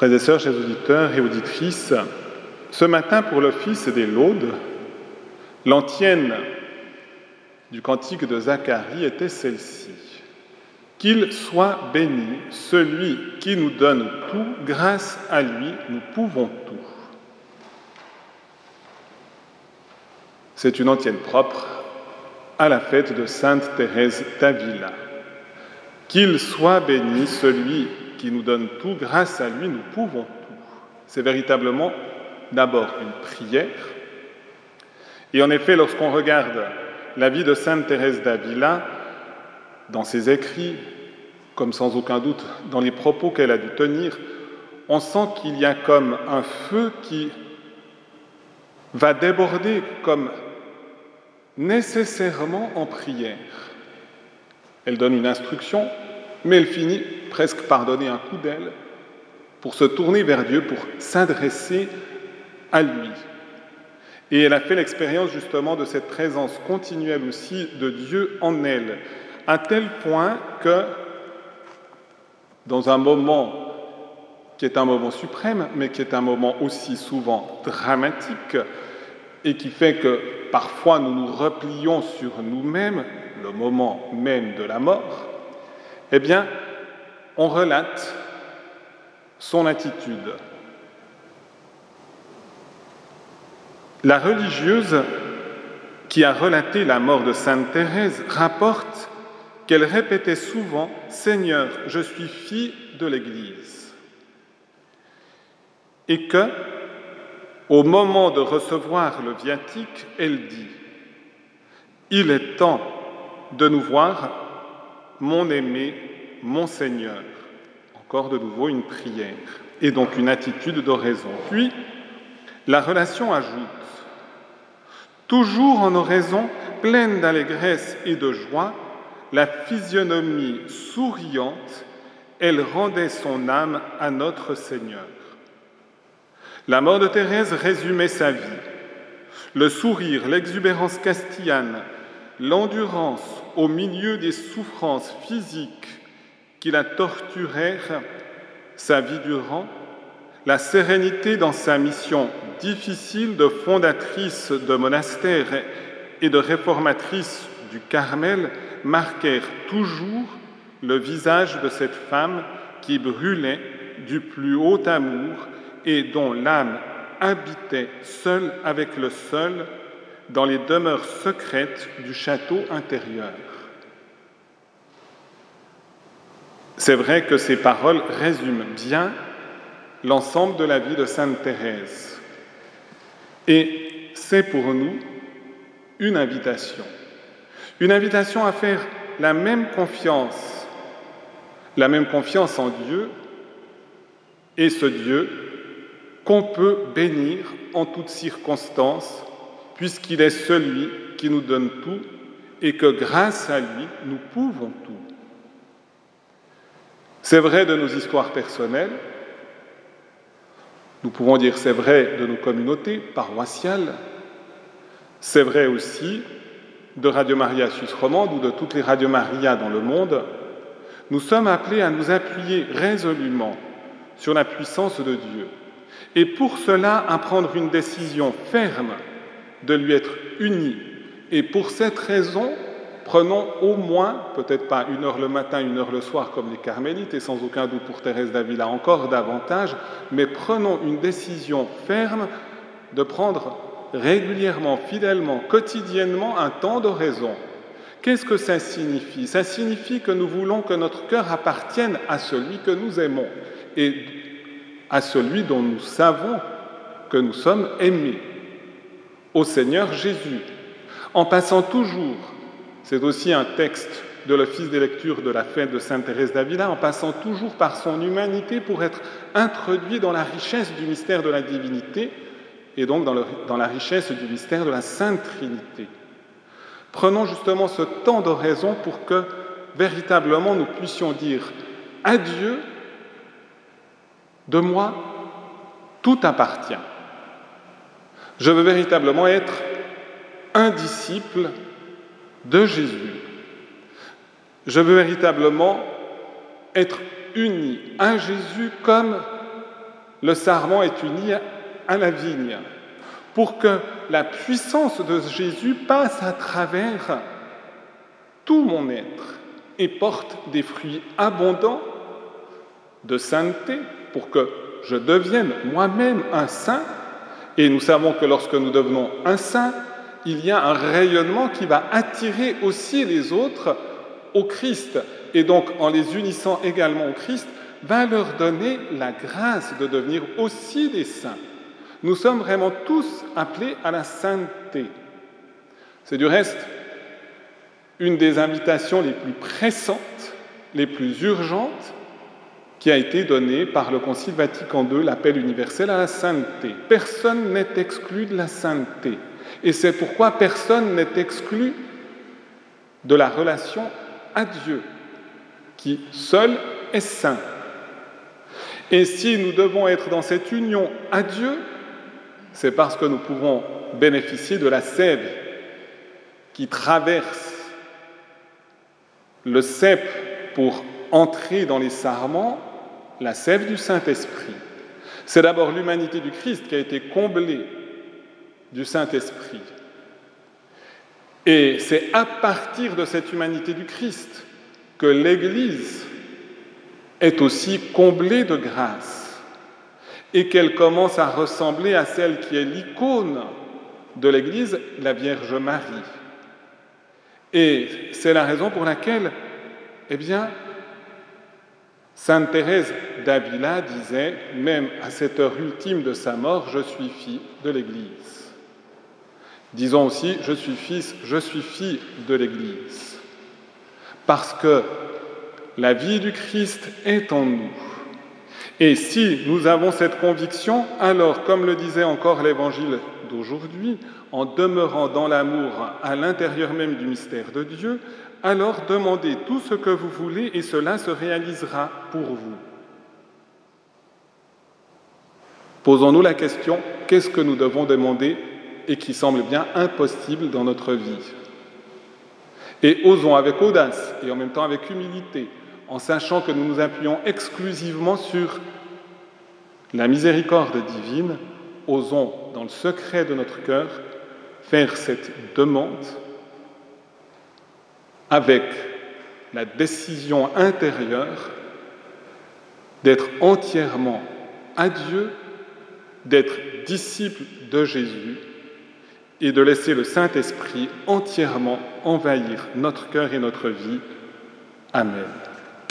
Frères et sœurs, chers auditeurs et auditrices, ce matin pour l'office des laudes, l'antienne du cantique de Zacharie était celle-ci. Qu'il soit béni celui qui nous donne tout, grâce à lui nous pouvons tout. C'est une antienne propre à la fête de Sainte Thérèse d'Avila. Qu'il soit béni celui qui nous donne tout, grâce à lui nous pouvons tout. C'est véritablement d'abord une prière. Et en effet, lorsqu'on regarde la vie de Sainte Thérèse d'Avila, dans ses écrits, comme sans aucun doute dans les propos qu'elle a dû tenir, on sent qu'il y a comme un feu qui va déborder comme nécessairement en prière. Elle donne une instruction, mais elle finit presque par donner un coup d'aile pour se tourner vers Dieu, pour s'adresser à lui. Et elle a fait l'expérience justement de cette présence continuelle aussi de Dieu en elle, à tel point que dans un moment qui est un moment suprême, mais qui est un moment aussi souvent dramatique, et qui fait que parfois nous nous replions sur nous-mêmes, le moment même de la mort, eh bien, on relate son attitude. La religieuse qui a relaté la mort de Sainte Thérèse rapporte qu'elle répétait souvent Seigneur, je suis fille de l'Église. Et que, au moment de recevoir le viatique, elle dit Il est temps de nous voir, mon aimé, mon Seigneur. Encore de nouveau une prière et donc une attitude d'oraison. Puis, la relation ajoute Toujours en oraison, pleine d'allégresse et de joie, la physionomie souriante, elle rendait son âme à notre Seigneur. La mort de Thérèse résumait sa vie. Le sourire, l'exubérance castillane, l'endurance au milieu des souffrances physiques qui la torturèrent sa vie durant, la sérénité dans sa mission difficile de fondatrice de monastère et de réformatrice du Carmel marquèrent toujours le visage de cette femme qui brûlait du plus haut amour et dont l'âme habitait seule avec le seul dans les demeures secrètes du château intérieur. C'est vrai que ces paroles résument bien l'ensemble de la vie de Sainte Thérèse. Et c'est pour nous une invitation. Une invitation à faire la même confiance, la même confiance en Dieu et ce Dieu qu'on peut bénir en toutes circonstances, puisqu'il est celui qui nous donne tout et que grâce à lui, nous pouvons tout. C'est vrai de nos histoires personnelles, nous pouvons dire c'est vrai de nos communautés paroissiales, c'est vrai aussi de Radio Maria Suisse romande ou de toutes les Radio Maria dans le monde. Nous sommes appelés à nous appuyer résolument sur la puissance de Dieu et pour cela à prendre une décision ferme de lui être unis. Et pour cette raison, Prenons au moins, peut-être pas une heure le matin, une heure le soir comme les carmélites, et sans aucun doute pour Thérèse d'Avila encore davantage, mais prenons une décision ferme de prendre régulièrement, fidèlement, quotidiennement un temps d'oraison. Qu'est-ce que ça signifie? Ça signifie que nous voulons que notre cœur appartienne à celui que nous aimons et à celui dont nous savons que nous sommes aimés, au Seigneur Jésus, en passant toujours c'est aussi un texte de l'Office des lectures de la fête de Sainte Thérèse d'Avila, en passant toujours par son humanité pour être introduit dans la richesse du mystère de la divinité et donc dans, la richesse du mystère de la Sainte Trinité. Prenons justement ce temps d'oraison pour que véritablement nous puissions dire à de moi, tout appartient. Je veux véritablement être un disciple de Jésus. Je veux véritablement être uni à Jésus comme le sarment est uni à la vigne, pour que la puissance de Jésus passe à travers tout mon être et porte des fruits abondants de sainteté, pour que je devienne moi-même un saint. Et nous savons que lorsque nous devenons un saint, il y a un rayonnement qui va attirer aussi les autres au Christ. Et donc, en les unissant également au Christ, va leur donner la grâce de devenir aussi des saints. Nous sommes vraiment tous appelés à la sainteté. C'est du reste une des invitations les plus pressantes, les plus urgentes qui a été donnée par le Concile Vatican II, l'appel universel à la sainteté. Personne n'est exclu de la sainteté. Et c'est pourquoi personne n'est exclu de la relation à Dieu, qui seul est saint. Et si nous devons être dans cette union à Dieu, c'est parce que nous pouvons bénéficier de la sève qui traverse le cep pour entrer dans les sarments, la sève du Saint-Esprit. C'est d'abord l'humanité du Christ qui a été comblée du Saint-Esprit. Et c'est à partir de cette humanité du Christ que l'Église est aussi comblée de grâce et qu'elle commence à ressembler à celle qui est l'icône de l'Église, la Vierge Marie. Et c'est la raison pour laquelle, eh bien, Sainte Thérèse d'Avila disait, même à cette heure ultime de sa mort, je suis fille de l'Église. Disons aussi, je suis fils, je suis fille de l'Église. Parce que la vie du Christ est en nous. Et si nous avons cette conviction, alors, comme le disait encore l'Évangile d'aujourd'hui, en demeurant dans l'amour à l'intérieur même du mystère de Dieu, alors demandez tout ce que vous voulez et cela se réalisera pour vous. Posons-nous la question, qu'est-ce que nous devons demander et qui semble bien impossible dans notre vie. Et osons avec audace et en même temps avec humilité, en sachant que nous nous appuyons exclusivement sur la miséricorde divine, osons dans le secret de notre cœur faire cette demande avec la décision intérieure d'être entièrement à Dieu, d'être disciple de Jésus et de laisser le Saint-Esprit entièrement envahir notre cœur et notre vie. Amen.